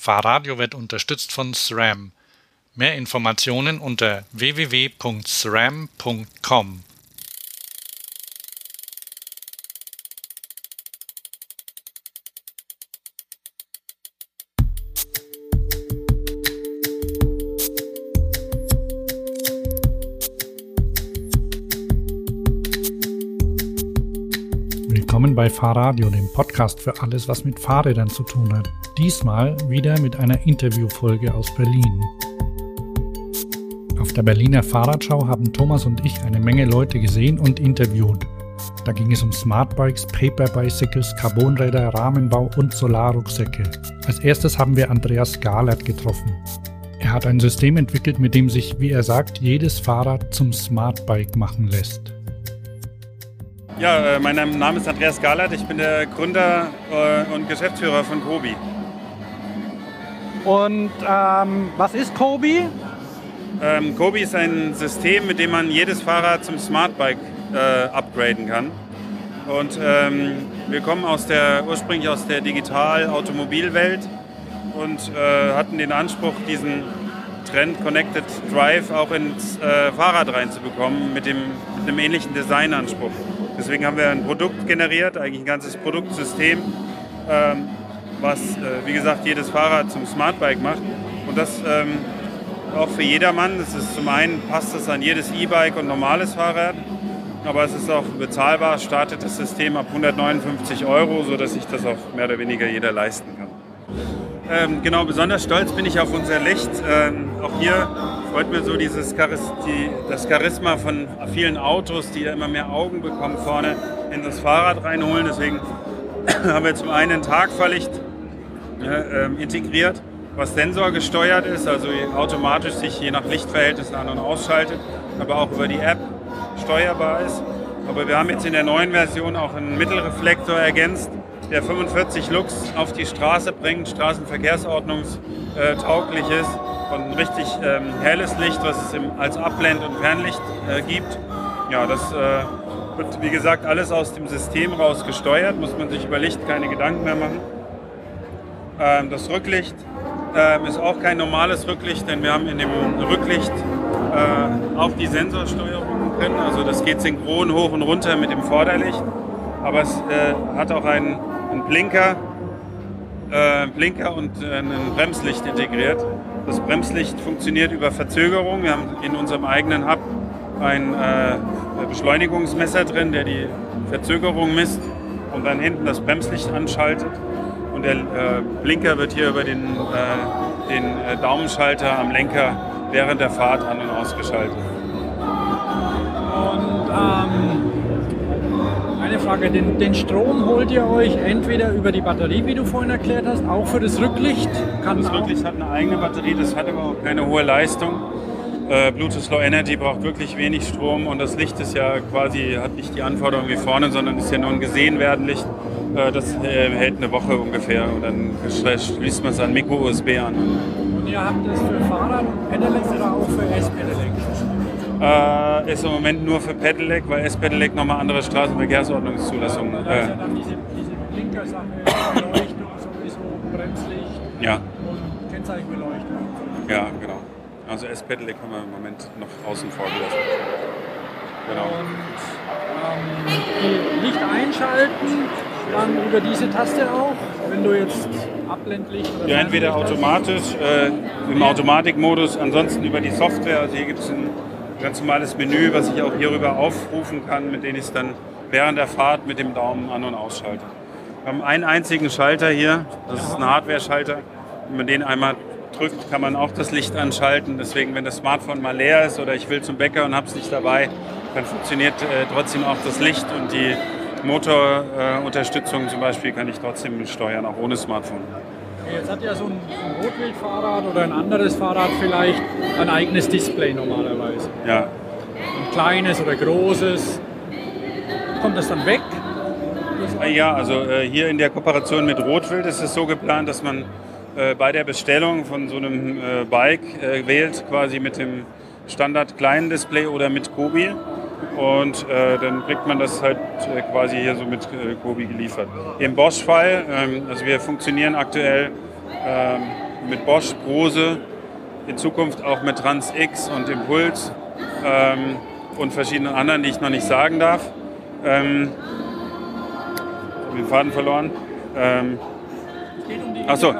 Fahrradio wird unterstützt von SRAM. Mehr Informationen unter www.sram.com. bei Fahrradio, dem Podcast für alles, was mit Fahrrädern zu tun hat. Diesmal wieder mit einer Interviewfolge aus Berlin. Auf der Berliner Fahrradschau haben Thomas und ich eine Menge Leute gesehen und interviewt. Da ging es um Smartbikes, Paperbicycles, Carbonräder, Rahmenbau und Solarrucksäcke. Als erstes haben wir Andreas Galert getroffen. Er hat ein System entwickelt, mit dem sich, wie er sagt, jedes Fahrrad zum Smartbike machen lässt. Ja, äh, mein Name ist Andreas Galert, ich bin der Gründer äh, und Geschäftsführer von Kobi. Und ähm, was ist Kobi? Ähm, Kobi ist ein System, mit dem man jedes Fahrrad zum Smartbike äh, upgraden kann. Und ähm, wir kommen aus der, ursprünglich aus der Digital-Automobilwelt und äh, hatten den Anspruch, diesen Trend Connected Drive auch ins äh, Fahrrad reinzubekommen mit, dem, mit einem ähnlichen Designanspruch. Deswegen haben wir ein Produkt generiert, eigentlich ein ganzes Produktsystem, ähm, was, äh, wie gesagt, jedes Fahrrad zum Smartbike macht. Und das ähm, auch für jedermann. Das ist zum einen passt es an jedes E-Bike und normales Fahrrad, aber es ist auch bezahlbar, startet das System ab 159 Euro, sodass sich das auch mehr oder weniger jeder leisten kann. Ähm, genau, besonders stolz bin ich auf unser Licht. Ähm, auch hier freut mir so dieses Charis die, das Charisma von vielen Autos, die da immer mehr Augen bekommen vorne in das Fahrrad reinholen. Deswegen haben wir zum einen ein Tagfahrlicht äh, integriert, was sensorgesteuert ist, also automatisch sich je nach Lichtverhältnissen an- und ausschaltet, aber auch über die App steuerbar ist. Aber wir haben jetzt in der neuen Version auch einen Mittelreflektor ergänzt, der 45 Lux auf die Straße bringt, straßenverkehrsordnungstauglich ist und ein richtig ähm, helles Licht, was es als Abblend- und Fernlicht äh, gibt. Ja, das äh, wird wie gesagt alles aus dem System raus gesteuert, muss man sich über Licht keine Gedanken mehr machen. Ähm, das Rücklicht ähm, ist auch kein normales Rücklicht, denn wir haben in dem Rücklicht äh, auch die Sensorsteuerung drin. Also das geht synchron hoch und runter mit dem Vorderlicht, aber es äh, hat auch einen, einen Blinker, äh, Blinker und äh, ein Bremslicht integriert. Das Bremslicht funktioniert über Verzögerung. Wir haben in unserem eigenen Hub ein äh, Beschleunigungsmesser drin, der die Verzögerung misst und dann hinten das Bremslicht anschaltet. Und der äh, Blinker wird hier über den, äh, den äh, Daumenschalter am Lenker während der Fahrt an- und ausgeschaltet. Und ähm, Frage, den, den, Strom holt ihr euch entweder über die Batterie, wie du vorhin erklärt hast, auch für das Rücklicht? Kann das Rücklicht hat eine eigene Batterie, das hat aber auch keine hohe Leistung. Äh, Bluetooth Low Energy braucht wirklich wenig Strom und das Licht ist ja quasi, hat nicht die Anforderungen wie vorne, sondern ist ja nur ein gesehen werden Licht. Äh, das äh, hält eine Woche ungefähr und dann schließt man es an Micro-USB an. Und ihr habt das für Fahrrad und Pedelec oder auch für S-Pedelec? Äh, ist im Moment nur für Pedelec, weil S-Pedelec nochmal andere Straßenverkehrsordnungszulassungen. Da ist ja dann diese, diese Blinkersache, Beleuchtung sowieso, Bremslicht ja. und Kennzeichenbeleuchtung. Ja, genau. Also S-Pedelec haben wir im Moment noch außen vor gelassen. Genau. Und ähm, Licht einschalten, dann über diese Taste auch, wenn du jetzt Abblendlicht oder Ja, entweder automatisch äh, im Automatikmodus, ansonsten über die Software. Also hier gibt es ganz normales Menü, was ich auch hierüber aufrufen kann, mit dem ich es dann während der Fahrt mit dem Daumen an- und ausschalte. Wir haben einen einzigen Schalter hier, das ist ein Hardware-Schalter. Wenn man den einmal drückt, kann man auch das Licht anschalten. Deswegen, wenn das Smartphone mal leer ist oder ich will zum Bäcker und habe es nicht dabei, dann funktioniert äh, trotzdem auch das Licht und die Motorunterstützung äh, zum Beispiel kann ich trotzdem steuern, auch ohne Smartphone. Jetzt hat ja so ein, Rotwildfahrrad oder ein anderes Fahrrad vielleicht ein eigenes Display normalerweise. Ja. Ein kleines oder großes. Kommt das dann weg? Ja, also äh, hier in der Kooperation mit Rotwild ist es so geplant, dass man äh, bei der Bestellung von so einem äh, Bike wählt, quasi mit dem Standard kleinen Display oder mit Kobi. Und äh, dann kriegt man das halt äh, quasi hier so mit äh, Kobi geliefert. Im Bosch-Fall, ähm, also wir funktionieren aktuell ähm, mit Bosch, Brose, in Zukunft auch mit Trans X und Impuls ähm, und verschiedenen anderen, die ich noch nicht sagen darf. Ähm, ich habe den Faden verloren. Ähm, Achso,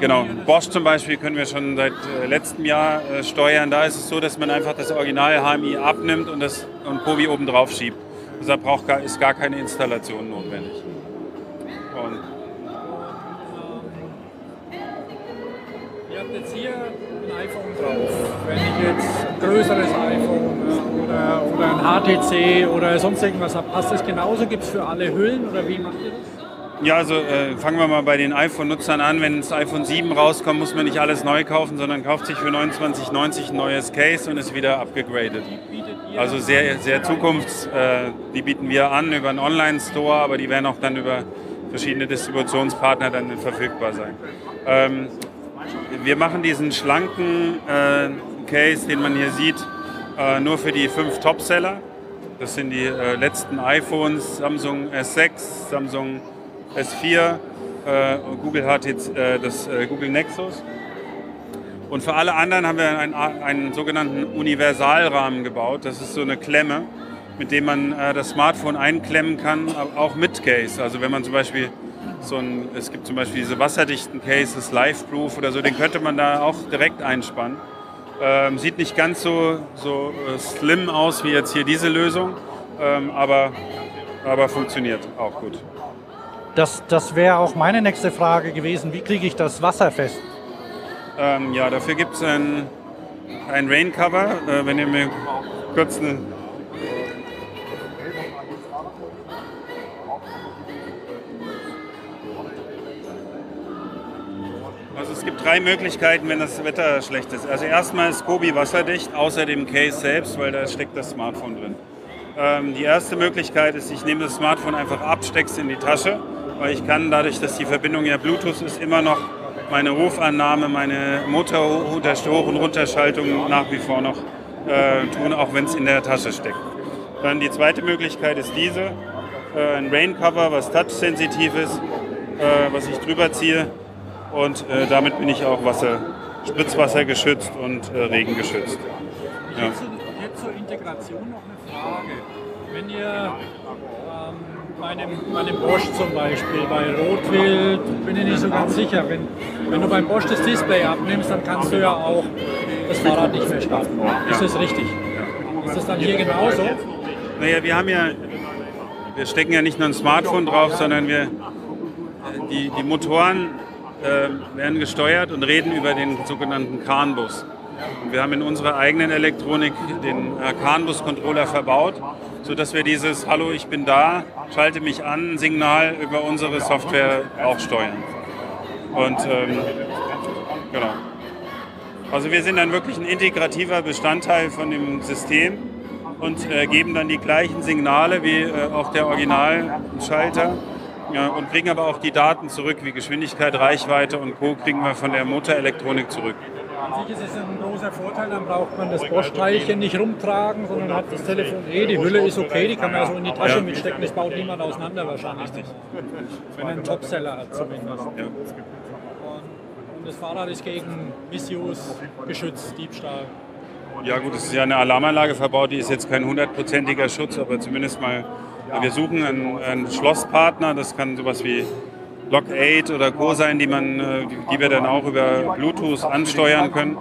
genau. Bosch zum Beispiel können wir schon seit äh, letztem Jahr äh, steuern. Da ist es so, dass man einfach das Original HMI abnimmt und das und Povi oben drauf schiebt. Deshalb braucht, ist gar keine Installation notwendig. Und Ihr habt jetzt hier ein iPhone drauf. Wenn ich jetzt ein größeres iPhone äh, oder, oder ein HTC oder sonst irgendwas habe, passt das genauso? Gibt es für alle Hüllen oder wie macht ihr das? Ja, also äh, fangen wir mal bei den iPhone-Nutzern an. Wenn das iPhone 7 rauskommt, muss man nicht alles neu kaufen, sondern kauft sich für 29,90 ein neues Case und ist wieder abgegradet. Also sehr, sehr zukunfts, äh, die bieten wir an über einen Online-Store, aber die werden auch dann über verschiedene Distributionspartner dann verfügbar sein. Ähm, wir machen diesen schlanken äh, Case, den man hier sieht, äh, nur für die fünf Topseller. Das sind die äh, letzten iPhones, Samsung S6, Samsung S4, äh, Google HTC, äh, das äh, Google Nexus. Und für alle anderen haben wir einen, einen, sogenannten Universalrahmen gebaut. Das ist so eine Klemme, mit dem man das Smartphone einklemmen kann, auch mit Case. Also wenn man zum Beispiel so ein, es gibt zum Beispiel diese wasserdichten Cases, Liveproof oder so, den könnte man da auch direkt einspannen. Ähm, sieht nicht ganz so, so slim aus wie jetzt hier diese Lösung, ähm, aber, aber funktioniert auch gut. Das, das wäre auch meine nächste Frage gewesen. Wie kriege ich das Wasser fest? Ähm, ja, dafür gibt es ein, ein Raincover. Äh, wenn ihr mir kurz eine Also es gibt drei Möglichkeiten, wenn das Wetter schlecht ist. Also erstmal ist Kobi wasserdicht, außer dem Case selbst, weil da steckt das Smartphone drin. Ähm, die erste Möglichkeit ist, ich nehme das Smartphone einfach ab, stecke es in die Tasche weil ich kann dadurch, dass die Verbindung ja Bluetooth ist, immer noch meine Rufannahme, meine Motor Hoch- und Runterschaltung nach wie vor noch äh, tun, auch wenn es in der Tasche steckt. Dann die zweite Möglichkeit ist diese, äh, ein Raincover, was touchsensitiv ist, äh, was ich drüber ziehe und äh, damit bin ich auch Wasser, Spritzwasser geschützt und äh, Regen geschützt. Ja. Jetzt, jetzt zur Integration noch eine Frage. Wenn ihr meinem, meinem Bosch zum Beispiel, bei Rotwild bin ich nicht so ganz sicher. Wenn, wenn du beim Bosch das Display abnimmst, dann kannst du ja auch das Fahrrad nicht mehr starten. Ist das richtig? Ist das dann hier genauso? Naja, wir haben ja, wir stecken ja nicht nur ein Smartphone drauf, sondern wir, die, die Motoren äh, werden gesteuert und reden über den sogenannten CAN-Bus. Wir haben in unserer eigenen Elektronik den CAN-Bus-Controller verbaut sodass wir dieses Hallo, ich bin da, schalte mich an, Signal über unsere Software auch steuern. Und ähm, genau. Also wir sind dann wirklich ein integrativer Bestandteil von dem System und äh, geben dann die gleichen Signale wie äh, auch der Originalschalter ja, und kriegen aber auch die Daten zurück, wie Geschwindigkeit, Reichweite und Co. kriegen wir von der Motorelektronik zurück. An sich ist es ein großer Vorteil, dann braucht man das Bosch-Teilchen nicht rumtragen, sondern hat das Telefon eh. Die Hülle ist okay, die kann man ja so in die Tasche ja. mitstecken, das baut niemand auseinander wahrscheinlich. Wenn er einen Topseller hat zumindest. Ja. Und, und das Fahrrad ist gegen Missuse geschützt, Diebstahl. Ja gut, es ist ja eine Alarmanlage verbaut, die ist jetzt kein hundertprozentiger Schutz, aber zumindest mal, wir suchen einen, einen Schlosspartner, das kann sowas wie Lock 8 oder Co. sein, die, man, äh, die wir dann auch über Bluetooth ansteuern können.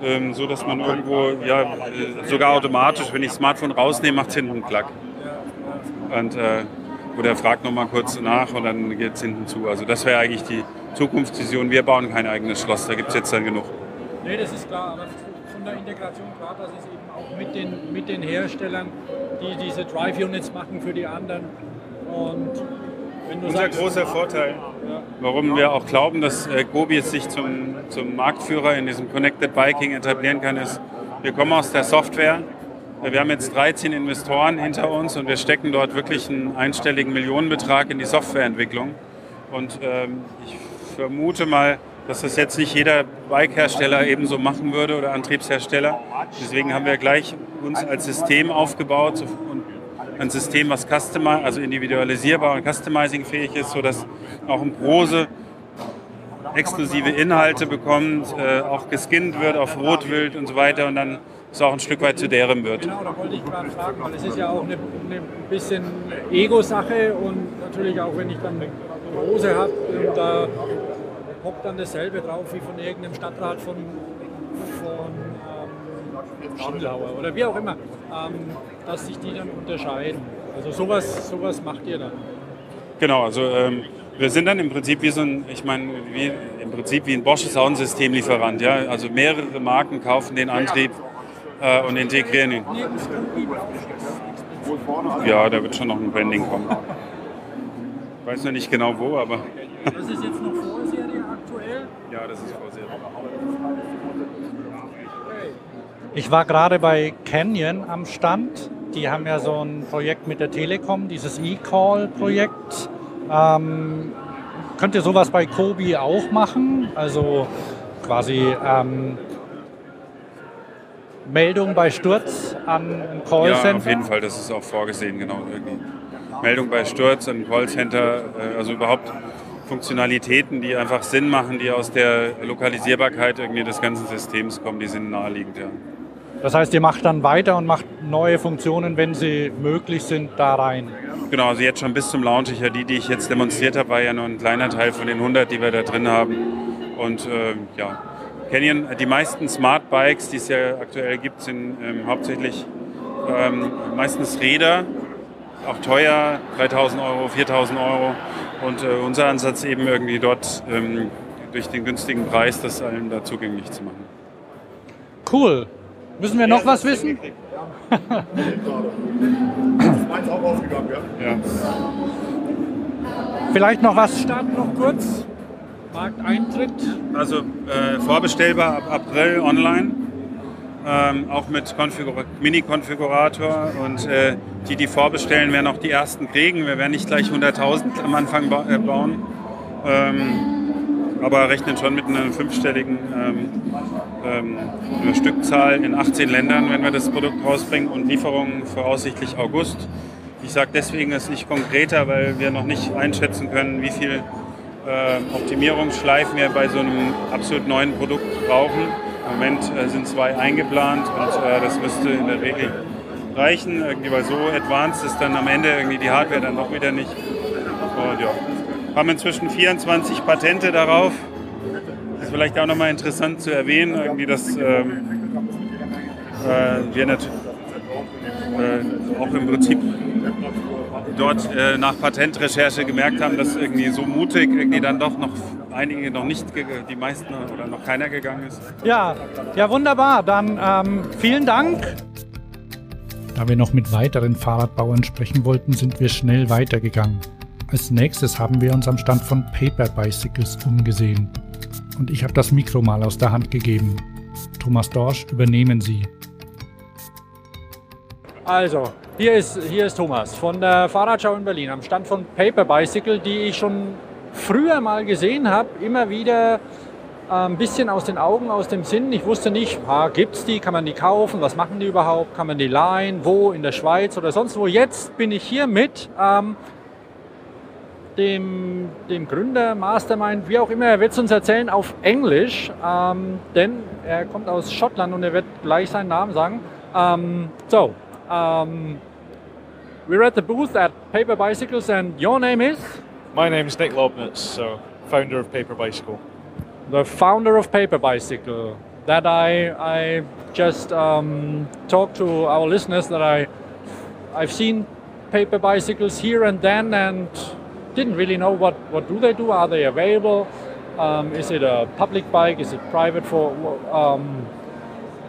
Ähm, so dass man irgendwo, ja, äh, sogar automatisch, wenn ich das Smartphone rausnehme, macht es hinten einen Klack. Und, äh, oder fragt nochmal kurz nach und dann geht es hinten zu. Also das wäre eigentlich die Zukunftsvision. Wir bauen kein eigenes Schloss, da gibt es jetzt dann genug. Nee, das ist klar, aber von der Integration klar, dass es eben auch mit den, mit den Herstellern, die diese Drive-Units machen für die anderen. Und unser großer Vorteil, warum wir auch glauben, dass äh, Gobi sich zum, zum Marktführer in diesem Connected Biking etablieren kann, ist, wir kommen aus der Software. Wir haben jetzt 13 Investoren hinter uns und wir stecken dort wirklich einen einstelligen Millionenbetrag in die Softwareentwicklung. Und ähm, ich vermute mal, dass das jetzt nicht jeder Bike-Hersteller ebenso machen würde oder Antriebshersteller. Deswegen haben wir gleich uns als System aufgebaut und ein System, was customi also individualisierbar und customizing-fähig ist, sodass auch ein Prose exklusive Inhalte bekommt, äh, auch geskinnt wird auf Rotwild und so weiter und dann es auch ein Stück weit zu deren wird. Genau, da wollte ich gerade fragen, weil es ist ja auch eine, eine bisschen Ego-Sache und natürlich auch, wenn ich dann eine große habe, da hockt dann dasselbe drauf wie von irgendeinem Stadtrat von, von ähm, Schindlauer oder wie auch immer, ähm, dass sich die dann unterscheiden. Also sowas, sowas macht ihr dann. Genau, also ähm, wir sind dann im Prinzip wie so ein, ich meine, wie, im Prinzip wie ein Bosch Soundsystemlieferant, ja. Also mehrere Marken kaufen den Antrieb äh, und integrieren ihn. Ja, da wird schon noch ein Branding kommen. Ich weiß noch nicht genau wo, aber. Das ist jetzt noch Vorserie aktuell? Ja, das ist Vorserie. Ich war gerade bei Canyon am Stand. Die haben ja so ein Projekt mit der Telekom, dieses E-Call-Projekt. Ähm, könnt ihr sowas bei Kobi auch machen? Also quasi ähm, Meldung bei Sturz an ein Callcenter? Ja, auf jeden Fall, das ist auch vorgesehen, genau. Irgendwie. Meldung bei Sturz an Callcenter, äh, also überhaupt Funktionalitäten, die einfach Sinn machen, die aus der Lokalisierbarkeit irgendwie des ganzen Systems kommen, die sind naheliegend, ja. Das heißt, ihr macht dann weiter und macht neue Funktionen, wenn sie möglich sind, da rein. Genau, also jetzt schon bis zum Launch. Ja, die, die ich jetzt demonstriert habe, war ja nur ein kleiner Teil von den 100, die wir da drin haben. Und äh, ja, Canyon, die meisten Smart Bikes, die es ja aktuell gibt, sind ähm, hauptsächlich ähm, meistens Räder, auch teuer, 3000 Euro, 4000 Euro. Und äh, unser Ansatz eben irgendwie dort ähm, durch den günstigen Preis das allen da zugänglich zu machen. Cool. Müssen wir noch was wissen? Meins auch rausgegangen, ja? Ja. Vielleicht noch was? Start noch kurz. Markteintritt. Also äh, vorbestellbar ab April online. Ähm, auch mit Konfigur Mini-Konfigurator und äh, die, die vorbestellen, werden auch die ersten kriegen. Wir werden nicht gleich 100.000 am Anfang ba äh, bauen, ähm, aber rechnen schon mit einer fünfstelligen ähm, ähm, Stückzahl in 18 Ländern, wenn wir das Produkt rausbringen und Lieferungen voraussichtlich August. Ich sage deswegen es nicht konkreter, weil wir noch nicht einschätzen können, wie viel äh, Optimierungsschleifen wir bei so einem absolut neuen Produkt brauchen. Im Moment äh, sind zwei eingeplant und äh, das müsste in der Regel reichen, irgendwie, weil so advanced ist dann am Ende irgendwie die Hardware dann doch wieder nicht. Und ja, haben inzwischen 24 Patente darauf. Ist vielleicht auch nochmal interessant zu erwähnen, irgendwie, dass ähm, äh, wir natürlich äh, auch im Prinzip dort äh, nach Patentrecherche gemerkt haben, dass irgendwie so mutig irgendwie dann doch noch einige noch nicht, die meisten oder noch keiner gegangen ist. Ja, ja wunderbar. Dann ähm, vielen Dank. Da wir noch mit weiteren Fahrradbauern sprechen wollten, sind wir schnell weitergegangen. Als nächstes haben wir uns am Stand von Paper Bicycles umgesehen. Und ich habe das Mikro mal aus der Hand gegeben. Thomas Dorsch, übernehmen Sie. Also, hier ist, hier ist Thomas von der Fahrradschau in Berlin am Stand von Paper Bicycle, die ich schon früher mal gesehen habe, immer wieder äh, ein bisschen aus den Augen, aus dem Sinn. Ich wusste nicht, gibt es die, kann man die kaufen, was machen die überhaupt, kann man die leihen, wo, in der Schweiz oder sonst wo. Jetzt bin ich hier mit ähm, dem, dem Gründer, Mastermind, wie auch immer, er wird es uns erzählen auf Englisch, ähm, denn er kommt aus Schottland und er wird gleich seinen Namen sagen. Ähm, so, um, we're at the booth at Paper Bicycles, and your name is? My name is Nick Lobnitz, so founder of Paper Bicycle. The founder of Paper Bicycle. That I I just um, talked to our listeners that I I've seen paper bicycles here and then and didn't really know what what do they do. Are they available? Um, is it a public bike? Is it private for? Um,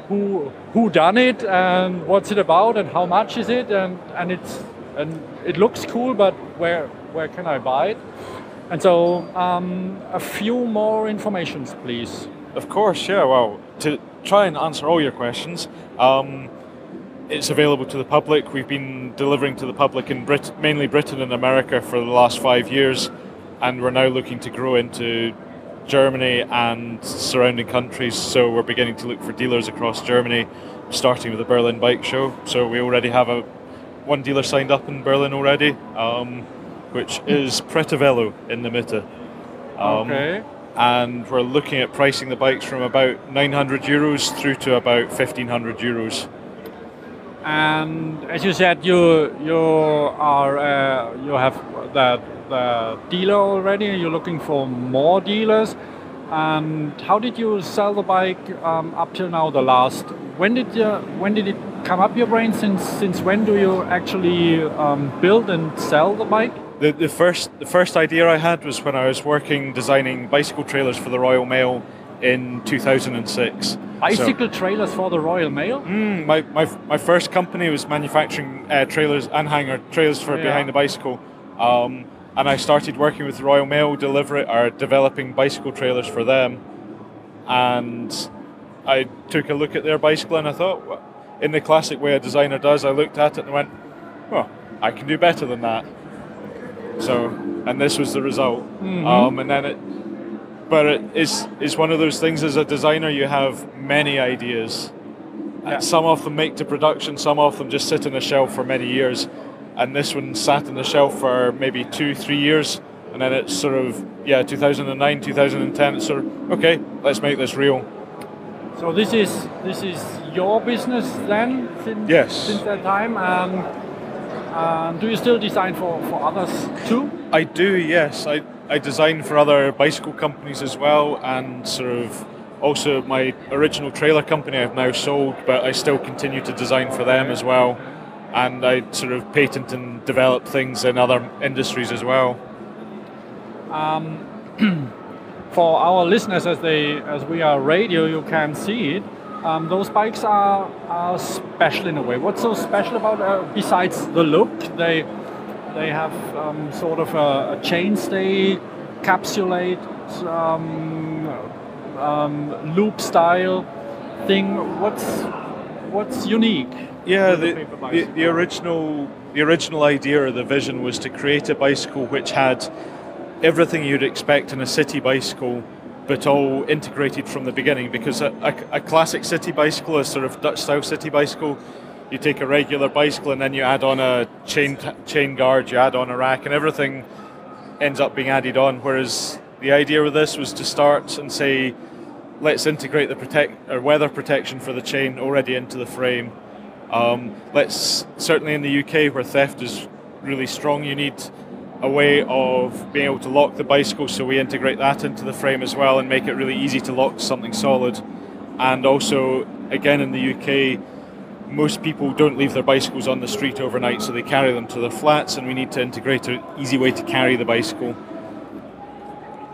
who who done it and what's it about and how much is it and and it's and it looks cool but where where can I buy it and so um, a few more informations please of course yeah well to try and answer all your questions um, it's available to the public we've been delivering to the public in Brit- mainly Britain and America for the last five years and we're now looking to grow into Germany and surrounding countries. So we're beginning to look for dealers across Germany, starting with the Berlin Bike Show. So we already have a one dealer signed up in Berlin already, um, which is Pretavello in the Mitte. Um, okay. and we're looking at pricing the bikes from about 900 euros through to about 1500 euros. And as you said, you you are uh, you have the the dealer already. You're looking for more dealers. And how did you sell the bike um, up till now? The last when did you when did it come up your brain? Since since when do you actually um, build and sell the bike? The, the first the first idea I had was when I was working designing bicycle trailers for the Royal Mail in 2006. Bicycle so, trailers for the Royal Mail? Mm, my, my, my first company was manufacturing uh, trailers and hanger trailers for yeah. behind the bicycle. Um, and I started working with the Royal Mail, deliver it, or developing bicycle trailers for them. And I took a look at their bicycle and I thought, in the classic way a designer does, I looked at it and went, well, I can do better than that. So, and this was the result. Mm-hmm. Um, and then it, but it is is one of those things as a designer you have many ideas yeah. and some of them make to production some of them just sit on the shelf for many years and this one sat on the shelf for maybe two three years and then it's sort of yeah 2009 2010 it's sort of okay let's make this real so this is this is your business then since, yes since that time and um, do you still design for, for others too? I do, yes. I, I design for other bicycle companies as well, and sort of also my original trailer company I've now sold, but I still continue to design for them as well. And I sort of patent and develop things in other industries as well. Um, for our listeners, as they as we are radio, you can see it. Um, those bikes are, are special in a way. What's so special about uh, besides the look? They they have um, sort of a, a chainstay, capsulate, um, um, loop style thing. What's what's unique? Yeah, the, the, the original the original idea or the vision was to create a bicycle which had everything you'd expect in a city bicycle but all integrated from the beginning because a, a, a classic city bicycle, a sort of Dutch style city bicycle, you take a regular bicycle and then you add on a chain chain guard, you add on a rack, and everything ends up being added on. Whereas the idea with this was to start and say, let's integrate the protect or weather protection for the chain already into the frame. Um, let's certainly in the UK where theft is really strong, you need a way of being able to lock the bicycle, so we integrate that into the frame as well and make it really easy to lock something solid. And also, again, in the UK, most people don't leave their bicycles on the street overnight, so they carry them to their flats, and we need to integrate an easy way to carry the bicycle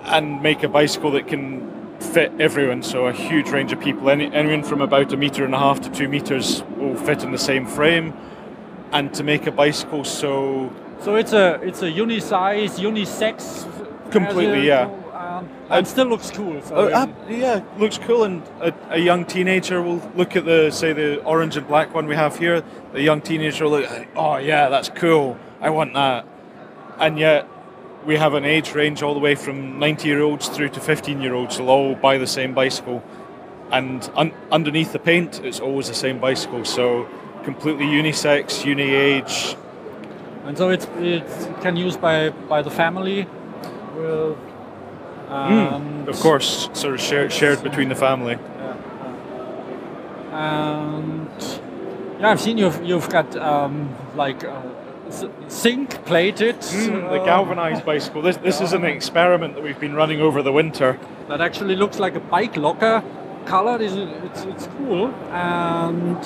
and make a bicycle that can fit everyone. So, a huge range of people, any, anyone from about a metre and a half to two metres, will fit in the same frame. And to make a bicycle so so it's a it's a uni-size, unisex. Completely, yeah. Um, and still looks cool. Uh, yeah, looks cool. And a, a, young teenager will look at the say the orange and black one we have here. The young teenager will look, oh yeah, that's cool. I want that. And yet we have an age range all the way from 90 year olds through to 15 year olds will all buy the same bicycle. And un- underneath the paint, it's always the same bicycle. So completely unisex, uni age, and so it's it can use by by the family. Mm, of course, sort of shared shared between the family. Yeah, and yeah, I've seen you've you've got um, like. Uh, zinc plated. Mm, the galvanized bicycle. This, this is an experiment that we've been running over the winter. That actually looks like a bike locker color. It's, it's, it's cool. And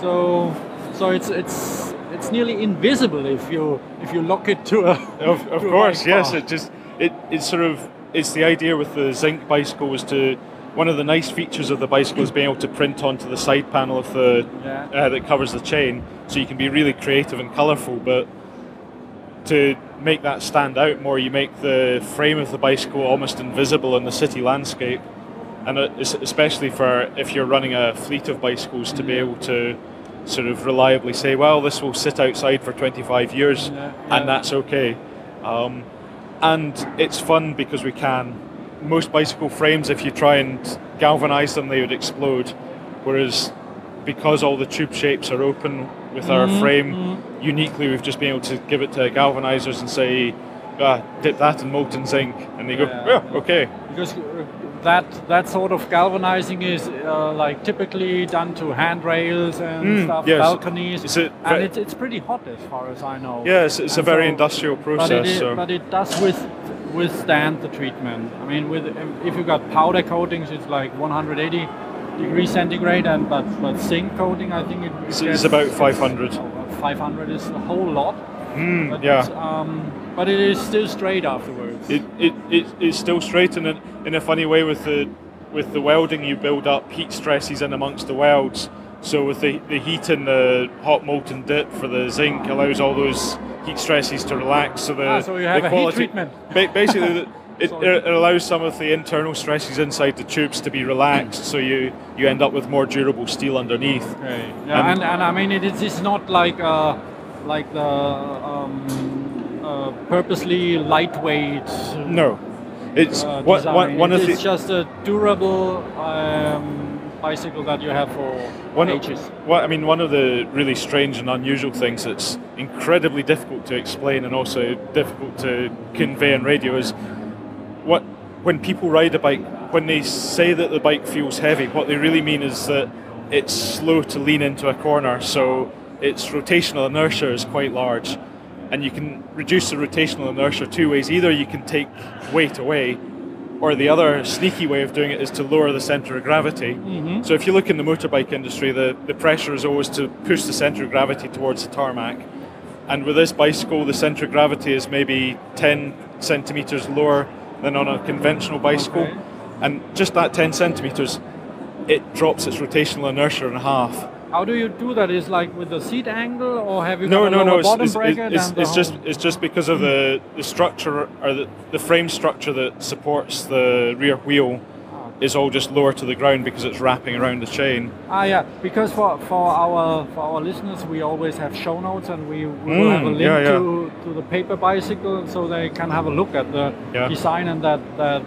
so so it's it's it's nearly invisible if you if you lock it to a. Of, of to course, yes. It just it it's sort of it's the idea with the zinc bicycle was to one of the nice features of the bicycle is being able to print onto the side panel of the yeah. uh, that covers the chain, so you can be really creative and colourful. But to make that stand out more, you make the frame of the bicycle almost invisible in the city landscape, and especially for if you're running a fleet of bicycles to be able to sort of reliably say, well, this will sit outside for 25 years yeah, yeah. and that's okay. Um, and it's fun because we can. Most bicycle frames, if you try and galvanize them, they would explode. Whereas because all the tube shapes are open with our mm-hmm. frame, mm-hmm. uniquely we've just been able to give it to galvanizers and say, ah, dip that in molten zinc, and they go, yeah, okay. because that that sort of galvanizing is uh, like typically done to handrails and Mm, stuff, yes. balconies, It's a and it's, it's pretty hot as far as I know. Yeah, it's, it's a very so- industrial But it, process. so. but it does with, withstand the treatment. I mean, with if you've got powder coatings, it's like 180 degrees centigrade, and but but zinc coating, I think it, it It's, gets- it's about 500. oh, 500 is a whole lot. Mm, But, yeah. Um, but it is still straight afterwards. It, it, it, it's still straight in a, in a funny way with the with the welding you build up heat stresses in amongst the welds. So with the, the heat in the hot molten dip for the zinc allows all those heat stresses to relax. So the, Ah, so you have the a heat quality, treatment. ba- basically the- it, it allows some of the internal stresses inside the tubes to be relaxed. So you, you end up with more durable steel underneath. Okay. Yeah, And- and, and I mean it is it's not like uh, like the um, uh, purposely lightweight. uh, no it's Uh, one, design. one, one of it's the just a durable um, bicycle that you have for One, ages. Well, I mean, one of the really strange and unusual things that's incredibly difficult to explain and also difficult to convey on radio is what when people ride a bike, when they say that the bike feels heavy, what they really mean is that it's slow to lean into a corner, so its rotational inertia is quite large. And you can reduce the rotational inertia two ways. Either you can take weight away, or the other sneaky way of doing it is to lower the center of gravity. Mm-hmm. So if you look in the motorbike industry, the, the pressure is always to push the center of gravity towards the tarmac. And with this bicycle, the center of gravity is maybe 10 centimeters lower than on a conventional bicycle. Okay. And just that 10 centimeters, it drops its rotational inertia in half. How do you do that? Is like with the seat angle, or have you No, got a no, no. It's, bottom it's, bracket it's, it's just it's just because of the, the structure or the, the frame structure that supports the rear wheel is all just lower to the ground because it's wrapping around the chain. Ah, yeah, because for, for our for our listeners, we always have show notes, and we, we will Mm, have a link yeah, yeah. to, to the paper bicycle, so they can have a look at the Yeah. design and that that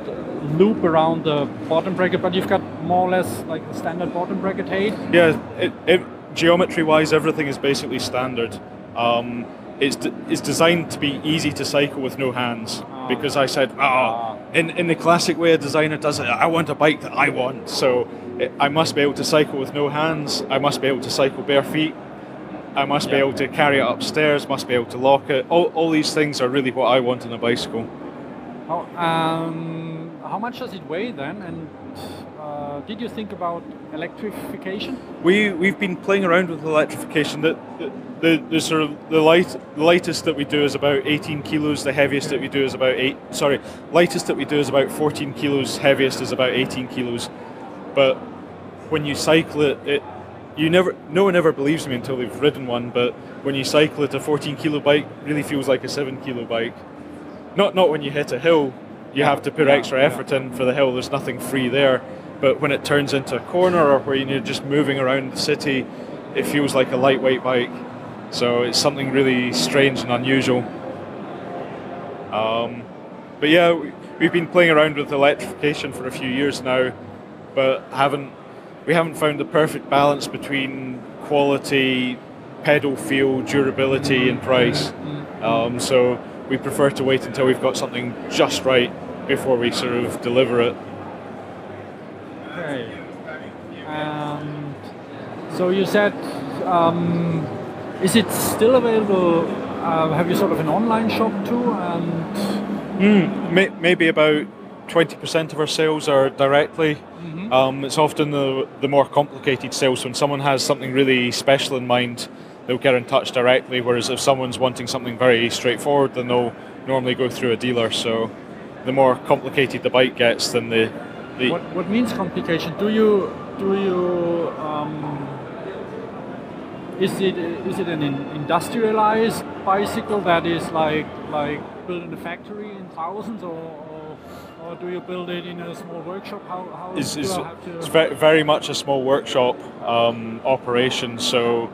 loop around the bottom bracket. But you've got more or less like the standard bottom bracket height. Yeah, it, it, geometry-wise, everything is basically standard. Um, it's, d- it's designed to be easy to cycle with no hands because I said, oh, in, in the classic way a designer does it, I want a bike that I want. So it, I must be able to cycle with no hands. I must be able to cycle bare feet. I must be able to carry it upstairs. Must be able to lock it. All, all these things are really what I want in a bicycle. How, um, how much does it weigh then? And uh, did you think about electrification? We we've been playing around with electrification. The the, the, the sort of the light the lightest that we do is about 18 kilos. The heaviest that we do is about eight. Sorry, lightest that we do is about 14 kilos. Heaviest is about 18 kilos. But when you cycle it, it you never no one ever believes me until they've ridden one. But when you cycle it, a 14 kilo bike really feels like a seven kilo bike. Not not when you hit a hill. You have to put Yeah, extra yeah. effort in for the hill. There's nothing free there. But when it turns into a corner or where you're just moving around the city, it feels like a lightweight bike. So it's something really strange and unusual. Um, but yeah, we- we've been playing around with electrification for a few years now, but haven't we haven't found the perfect balance between quality, pedal feel, durability, and price. Um, so we prefer to wait until we've got something just right before we sort of deliver it. Okay. And so you said, um, is it still available? Uh, have you sort of an online shop too? And May, maybe about 20% of our sales are directly. Um, it's often the, the more complicated sales. When someone has something really special in mind, they'll get in touch directly. Whereas if someone's wanting something very straightforward, then they'll normally go through a dealer. So the more complicated the bike gets, then the, what, what means complication? Do you do you um, is it is it an in- industrialized bicycle that is like like built in a factory in thousands, or, or, or do you build it in a small workshop? How how is, do is I have to it's very, very much a small workshop um, operation. So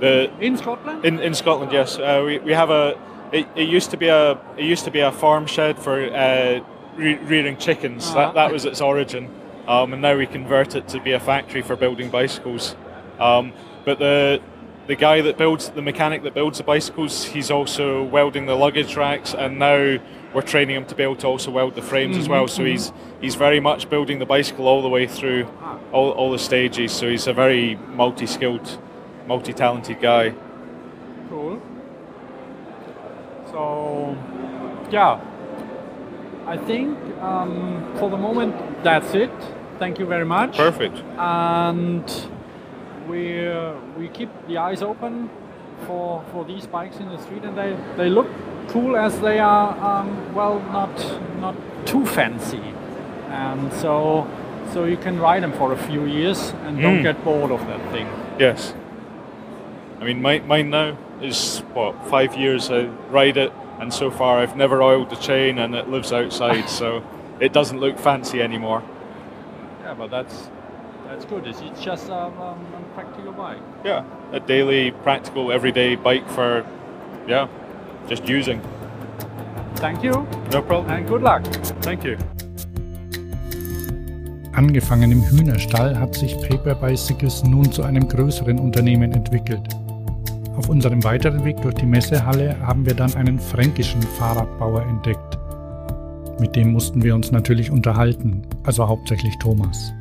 the in Scotland? In, in Scotland, yes, uh, we, we have a. It, it used to be a it used to be a farm shed for uh, re- rearing chickens. Ah. That that was its origin, um, and now we convert it to be a factory for building bicycles. Um, but the the guy that builds the mechanic that builds the bicycles, he's also welding the luggage racks, and now we're training him to be able to also weld the frames as well. So he's he's very much building the bicycle all the way through all, all the stages. So he's a very multi-skilled, multi-talented guy. Cool. So, yeah, I think um, for the moment that's it. Thank you very much. Perfect. And we uh, we keep the eyes open for for these bikes in the street, and they they look cool as they are. Um, well, not not too fancy, and so so you can ride them for a few years and don't Mm. get bored of that thing. Yes. I mean, my, mine now is what five years I ride it, and so far I've never oiled the chain, and it lives outside, so it doesn't look fancy anymore. Yeah, but that's that's good. It's, it's just a, um, a practical bike. Yeah, a daily, practical, everyday bike for, yeah, just using. Thank you No problem. and good luck. Thank you. Angefangen im Hühnerstall hat sich Paper Bicycles nun zu einem größeren Unternehmen entwickelt. Auf unserem weiteren Weg durch die Messehalle haben wir dann einen fränkischen Fahrradbauer entdeckt. Mit dem mussten wir uns natürlich unterhalten, also hauptsächlich Thomas.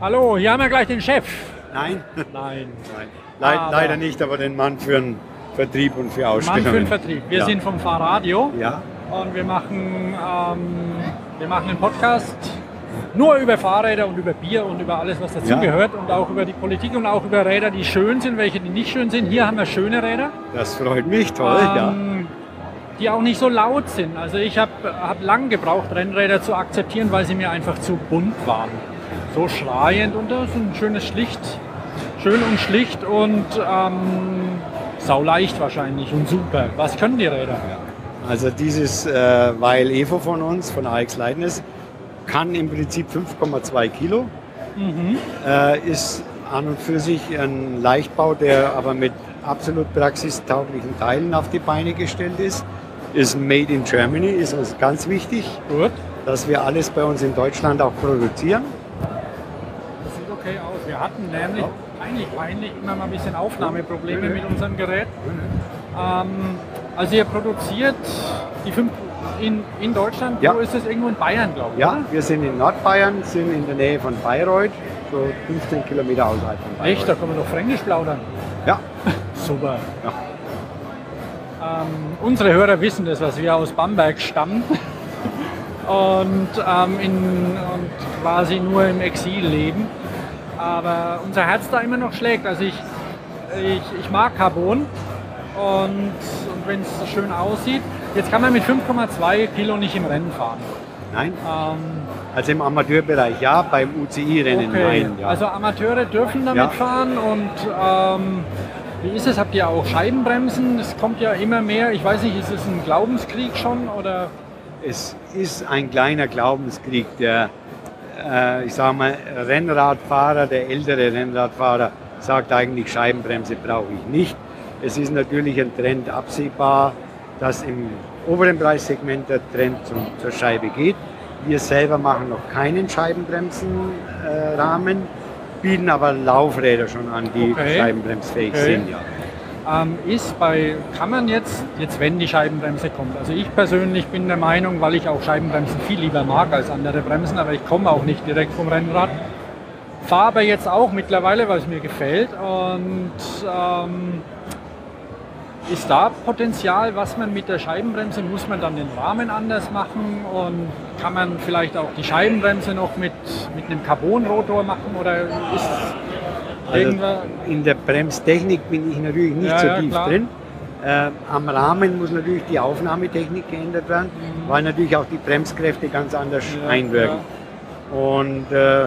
Hallo, hier haben wir gleich den Chef. Nein, Nein. Nein. Leid, leider nicht, aber den Mann für den Vertrieb und für Mann Ausstellungen. für den Vertrieb. Wir ja. sind vom Fahrradio Ja, und wir machen, ähm, wir machen einen Podcast nur über Fahrräder und über Bier und über alles, was dazugehört und auch über die Politik und auch über Räder, die schön sind, welche die nicht schön sind. Hier haben wir schöne Räder. das freut mich, toll, ja. ähm, die auch nicht so laut sind. Also ich habe hab lang gebraucht, Rennräder zu akzeptieren, weil sie mir einfach zu bunt waren. So schreiend und das ist ein schönes Schlicht, schön und schlicht und ähm, sauleicht wahrscheinlich und super. Was können die Räder? Also dieses äh, Weil Evo von uns, von AX Leitness, kann im Prinzip 5,2 Kilo. Äh, ist an und für sich ein Leichtbau, der aber mit absolut praxistauglichen Teilen auf die Beine gestellt ist. Ist made in Germany, ist uns ganz wichtig, Gut. dass wir alles bei uns in Deutschland auch produzieren. Das sieht okay aus. Wir hatten nämlich eigentlich peinlich immer mal ein bisschen Aufnahmeprobleme mit unserem Gerät. Ähm, also ihr produziert die fünf in, in Deutschland, Ja. wo ist es? Irgendwo in Bayern, glaube ich. Ja, oder? wir sind in Nordbayern, sind in der Nähe von Bayreuth, so 15 Kilometer außerhalb von Bayreuth. Echt, da können wir noch Fränkisch plaudern. Ja, Super. Ja. Ähm, unsere Hörer wissen das, was wir aus Bamberg stammen und, ähm, in, und quasi nur im Exil leben. Aber unser Herz da immer noch schlägt. Also ich, ich, ich mag Carbon und, und wenn es schön aussieht. Jetzt kann man mit 5,2 Kilo nicht im Rennen fahren. nein, Ähm, also im Amateurbereich ja, beim UCI-Rennen Okay, nein. Ja. also Amateure dürfen damit Ja. fahren und ähm, wie ist es? Habt ihr auch Scheibenbremsen? Es kommt ja immer mehr. Ich weiß nicht, ist es ein Glaubenskrieg schon oder? es ist ein kleiner Glaubenskrieg. Der, äh, ich sage mal, Rennradfahrer, der ältere Rennradfahrer sagt eigentlich, Scheibenbremse brauche ich nicht. Es ist natürlich ein Trend absehbar, dass im oberen Preissegment der Trend zum, zur Scheibe geht. Wir selber machen noch keinen Scheibenbremsenrahmen, äh, bieten aber Laufräder schon an, die Okay. scheibenbremsfähig Okay. sind. Ja. Ähm, ist bei, kann man jetzt, jetzt wenn die Scheibenbremse kommt, also ich persönlich bin der Meinung, weil ich auch Scheibenbremsen viel lieber mag als andere Bremsen, aber ich komme auch nicht direkt vom Rennrad, fahre aber jetzt auch mittlerweile, weil es mir gefällt und ähm, ist da Potenzial, was man mit der Scheibenbremse, muss man dann den Rahmen anders machen und kann man vielleicht auch die Scheibenbremse noch mit, mit einem Carbonrotor machen oder ist Also irgendwas... in der Bremstechnik bin ich natürlich nicht Ja, so ja, tief klar. drin. Äh, am Rahmen muss natürlich die Aufnahmetechnik geändert werden, weil natürlich auch die Bremskräfte ganz anders Mhm. Ja, einwirken. Und äh,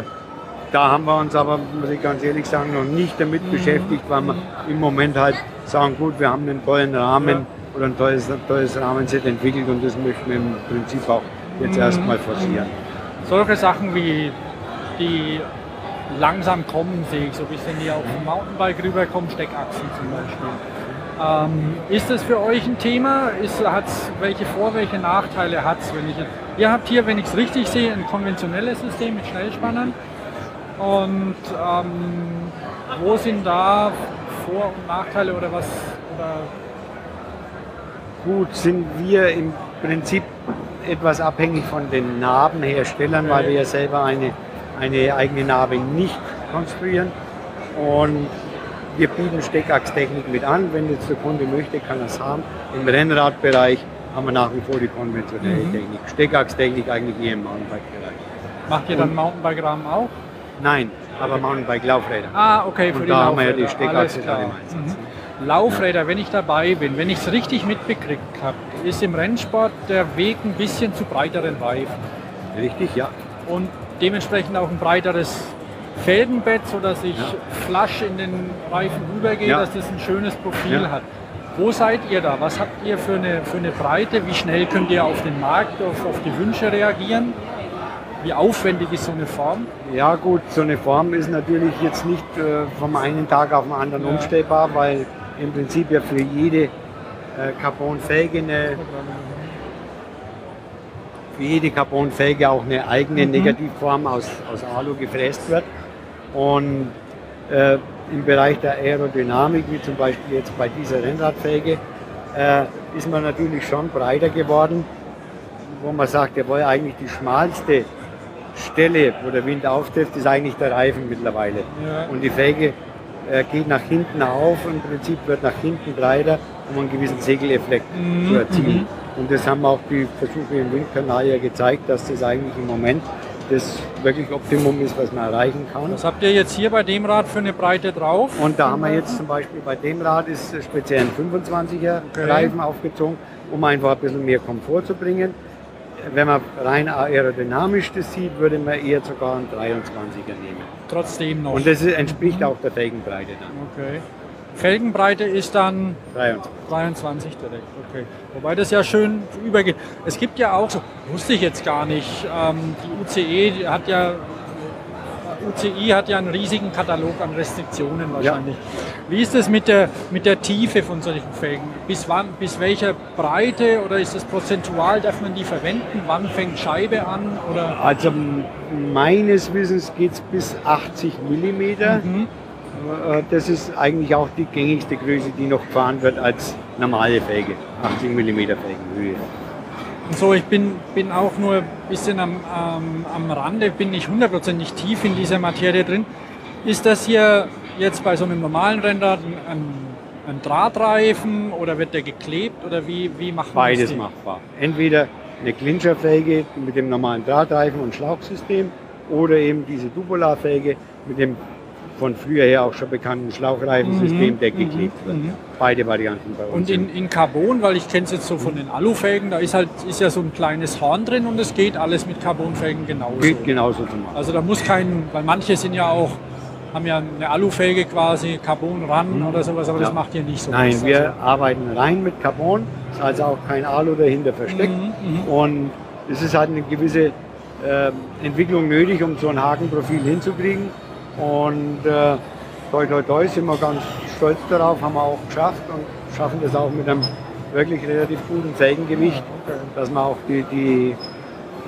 da haben wir uns aber, muss ich ganz ehrlich sagen, noch nicht damit beschäftigt, weil wir im Moment halt sagen, gut, wir haben einen tollen Rahmen oder ein tolles, tolles Rahmenset entwickelt und das möchten wir im Prinzip auch jetzt erstmal forcieren. solche Sachen wie die langsam kommen, sehe ich so ein bisschen, die auf dem Mountainbike rüberkommen, Steckachsen zum Beispiel. Ähm, ist das für euch ein Thema? Ist, hat's, welche Vor-, welche Nachteile hat es? Ihr habt hier, wenn ich es richtig sehe, ein konventionelles System mit Schnellspannern. Und ähm, wo sind da Vor- und Nachteile oder was? Oder Gut, sind wir im Prinzip etwas abhängig von den Narbenherstellern, weil wir ja selber eine, eine eigene Narbe nicht konstruieren. Und wir bieten Steckachstechnik mit an. Wenn jetzt der Kunde möchte, kann er es haben. Im Rennradbereich haben wir nach wie vor die konventionelle Mhm. Technik. Steckachstechnik eigentlich eher im Mountainbike-Bereich. macht ihr dann Mountainbike-Rahmen auch? Nein, aber Mountainbike-Laufräder. Ah, okay, für Und die da haben wir ja Laufräder. die Steckachse Alles da klar. im Einsatz. Mhm. Laufräder, wenn ich dabei bin, wenn ich es richtig mitbekriegt habe, ist im Rennsport der Weg ein bisschen zu breiteren Reifen Richtig, ja. und dementsprechend auch ein breiteres Felgenbett, sodass ich flasch in den Reifen rübergehe, Ja. dass das ein schönes Profil Ja. hat. Wo seid ihr da? Was habt ihr für eine, für eine Breite? Wie schnell könnt ihr auf den Markt, auf, auf die Wünsche reagieren? Wie aufwendig ist so eine Form? Ja gut, so eine Form ist natürlich jetzt nicht äh, vom einen Tag auf den anderen Ja. umstellbar, weil im Prinzip ja für jede äh, Carbon-Felge eine, für jede Carbon-Felge auch eine eigene Mhm. Negativform aus, aus Alu gefräst wird. Und äh, im Bereich der Aerodynamik, wie zum Beispiel jetzt bei dieser Rennradfelge, äh, ist man natürlich schon breiter geworden, wo man sagt, jawohl, eigentlich die schmalste Stelle, wo der Wind auftrifft, ist eigentlich der Reifen mittlerweile. Ja. Und die Felge äh, geht nach hinten auf, im Prinzip wird nach hinten breiter, um einen gewissen Segeleffekt Mhm, zu erzielen. Und das haben auch die Versuche im Windkanal ja gezeigt, dass das eigentlich im Moment das wirklich Optimum ist, was man erreichen kann. Was habt ihr jetzt hier bei dem Rad für eine Breite drauf? Und da haben wir jetzt zum Beispiel bei dem Rad ist speziell ein 25er Okay. Reifen aufgezogen, um einfach ein bisschen mehr Komfort zu bringen. Wenn man rein aerodynamisch das sieht, würde man eher sogar einen 23er nehmen. Trotzdem noch. Und das entspricht auch der Felgenbreite dann. okay. Felgenbreite ist dann 23. 23 direkt, okay. Wobei das ja schön übergeht. Es gibt ja auch, so, wusste ich jetzt gar nicht, ähm, die UCE die hat ja, UCI hat ja einen riesigen Katalog an Restriktionen wahrscheinlich. Wie ist es mit der, mit der Tiefe von solchen Felgen? Bis wann, bis welcher Breite oder ist es prozentual, darf man die verwenden? Wann fängt Scheibe an? Oder? Also meines Wissens geht es bis 80 Millimeter. Mhm. Äh, Das ist eigentlich auch die gängigste Größe, die noch gefahren wird als normale Felge. 80 Millimeter Felgenhöhe. Und so, ich bin, bin auch nur ein bisschen am, am, am Rande, bin nicht hundertprozentig tief in dieser Materie drin. Ist das hier jetzt bei so einem normalen Rennrad ein, ein, Drahtreifen oder wird der geklebt oder wie, wie macht man Beides das? machbar. Entweder eine Clincher-Felge mit dem normalen Drahtreifen und Schlauchsystem oder eben diese Tubularfelge mit dem von früher her auch schon bekannten Schlauchreifensystem, Mhm, der mhm, geklebt wird. mhm. Beide Varianten bei uns. Und in, in Carbon, weil ich kenne es jetzt so von den Alufelgen, da ist halt ist ja so ein kleines Horn drin und es geht alles mit Carbonfelgen genauso. geht genauso zu machen. Also da muss kein, weil manche sind ja auch, haben ja eine Alufelge quasi, Carbon ran oder sowas, aber das Mhm. Ja. macht ihr nicht so. Nein, was. wir arbeiten rein mit Carbon, ist also auch kein Alu dahinter versteckt. Mhm, mhm. Und es ist halt eine gewisse äh, Entwicklung nötig, um so ein Hakenprofil hinzukriegen. Und äh, toi toi toi sind wir ganz stolz darauf, haben wir auch geschafft und schaffen das auch mit einem wirklich relativ guten Felgengewicht, dass wir auch die, die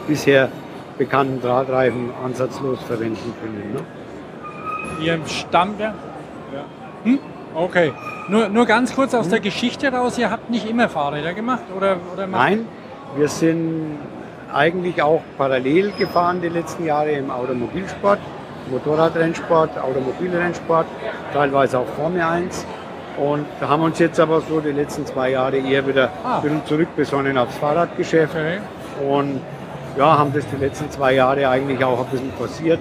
bisher bekannten Drahtreifen ansatzlos verwenden können. Ne? Ihr stammt ja. Hm? Okay. Nur, nur ganz kurz aus der Geschichte raus, ihr habt nicht immer Fahrräder gemacht oder, oder Nein, wir sind eigentlich auch parallel gefahren die letzten Jahre im Automobilsport, Motorradrennsport, Automobilrennsport, teilweise auch Formel 1. Und da haben uns jetzt aber so die letzten zwei Jahre eher wieder Ah. zurückbesonnen aufs Fahrradgeschäft Okay. und ja, haben das die letzten zwei Jahre eigentlich auch ein bisschen forciert.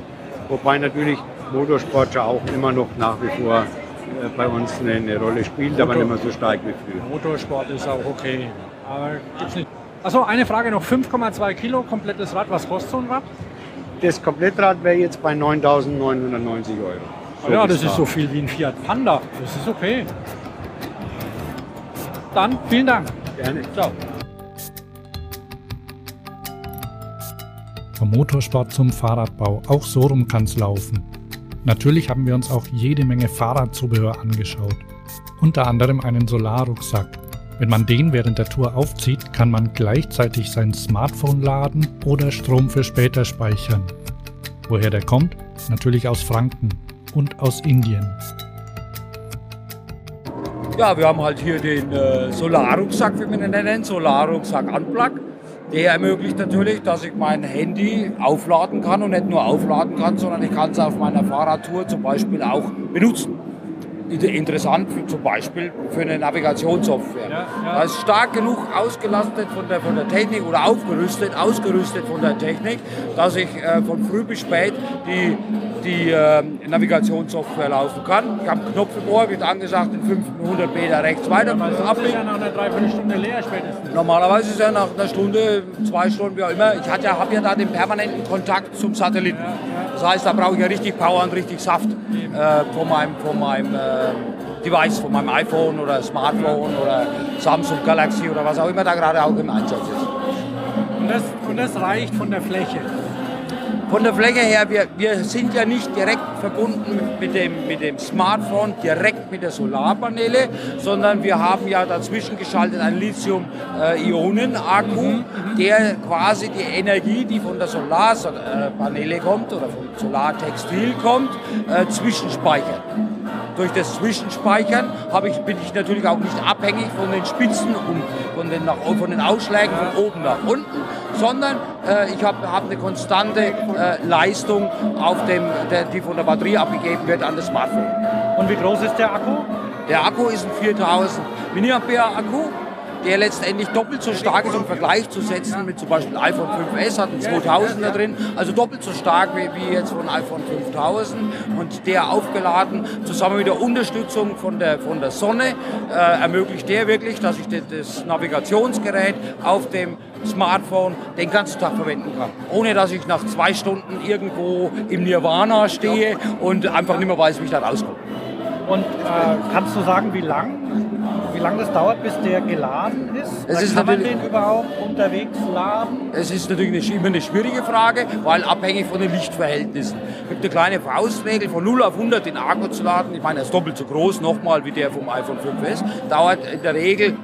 Wobei natürlich Motorsport ja auch immer noch nach wie vor äh, bei uns eine, eine Rolle spielt, aber nicht mehr so stark wie früher. Motorsport ist auch okay. Aber gibt's nicht. Achso, eine Frage noch. 5,2 Kilo, komplettes Rad. Was kostet so ein Rad? Das Komplettrad wäre jetzt bei 9.990 Euro. Ah ja, das ist so viel wie ein Fiat Panda. Das ist okay. Dann vielen Dank. Gerne. Ciao. Vom Motorsport zum Fahrradbau, auch so rum kann's laufen. Natürlich haben wir uns auch jede Menge Fahrradzubehör angeschaut. Unter anderem einen Solarrucksack. Wenn man den während der Tour aufzieht, kann man gleichzeitig sein Smartphone laden oder Strom für später speichern. Woher der kommt? Natürlich aus Franken und aus Indien. Ja, wir haben halt hier den äh, Solarrucksack, wie wir ihn nennen, Solarrucksack Unplug. Der ermöglicht natürlich, dass ich mein Handy aufladen kann und nicht nur aufladen kann, sondern ich kann es auf meiner Fahrradtour zum Beispiel auch benutzen interessant für, zum Beispiel für eine Navigationssoftware. Ja, ja. Das ist stark genug ausgelastet von der, von der Technik oder aufgerüstet, ausgerüstet von der Technik, dass ich äh, von früh bis spät die, die äh, Navigationssoftware laufen kann. Ich habe einen Knopf im Ohr, wird angesagt, in 500 Meter rechts weiter. Ja, ist ja nach einer Dreiviertelstunde leer spätestens. Normalerweise ist er nach einer Stunde, zwei Stunden, wie auch immer. Ich ja, habe ja da den permanenten Kontakt zum Satelliten. Ja, das heißt, da brauche ich ja richtig Power und richtig Saft äh, von meinem, von meinem äh, Device, von meinem iPhone oder Smartphone oder Samsung Galaxy oder was auch immer da gerade auch im Einsatz ist. Und das, und das reicht von der Fläche? Von der Fläche her, wir, wir sind ja nicht direkt verbunden mit dem, mit dem Smartphone, direkt mit der Solarpaneele, sondern wir haben ja dazwischen geschaltet einen Lithium-Ionen-Akku, mhm. der quasi die Energie, die von der Solarpaneele kommt oder vom Solartextil kommt, äh, zwischenspeichert durch das Zwischenspeichern ich, bin ich natürlich auch nicht abhängig von den Spitzen und den, nach, von den Ausschlägen von oben nach unten, sondern äh, ich habe hab eine konstante äh, Leistung, auf dem, der, die von der Batterie abgegeben wird an das Smartphone. Und wie groß ist der Akku? Der Akku ist ein 4000 mAh Akku der letztendlich doppelt so stark ist, um Vergleich zu setzen mit zum Beispiel iPhone 5S, hat einen 2000er drin, also doppelt so stark wie, wie jetzt von iPhone 5000 und der aufgeladen zusammen mit der Unterstützung von der, von der Sonne äh, ermöglicht der wirklich, dass ich das Navigationsgerät auf dem Smartphone den ganzen Tag verwenden kann. Ohne dass ich nach zwei Stunden irgendwo im Nirvana stehe und einfach nicht mehr weiß, wie ich da rauskomme. Und äh, kannst du sagen, wie lang lange das dauert, bis der geladen ist? Es ist kann man den überhaupt unterwegs laden? Es ist natürlich eine, immer eine schwierige Frage, weil abhängig von den Lichtverhältnissen. Es gibt eine kleine Faustregel, von 0 auf 100 den Akku zu laden. Ich meine, er ist doppelt so groß, nochmal wie der vom iPhone 5S. Dauert in der Regel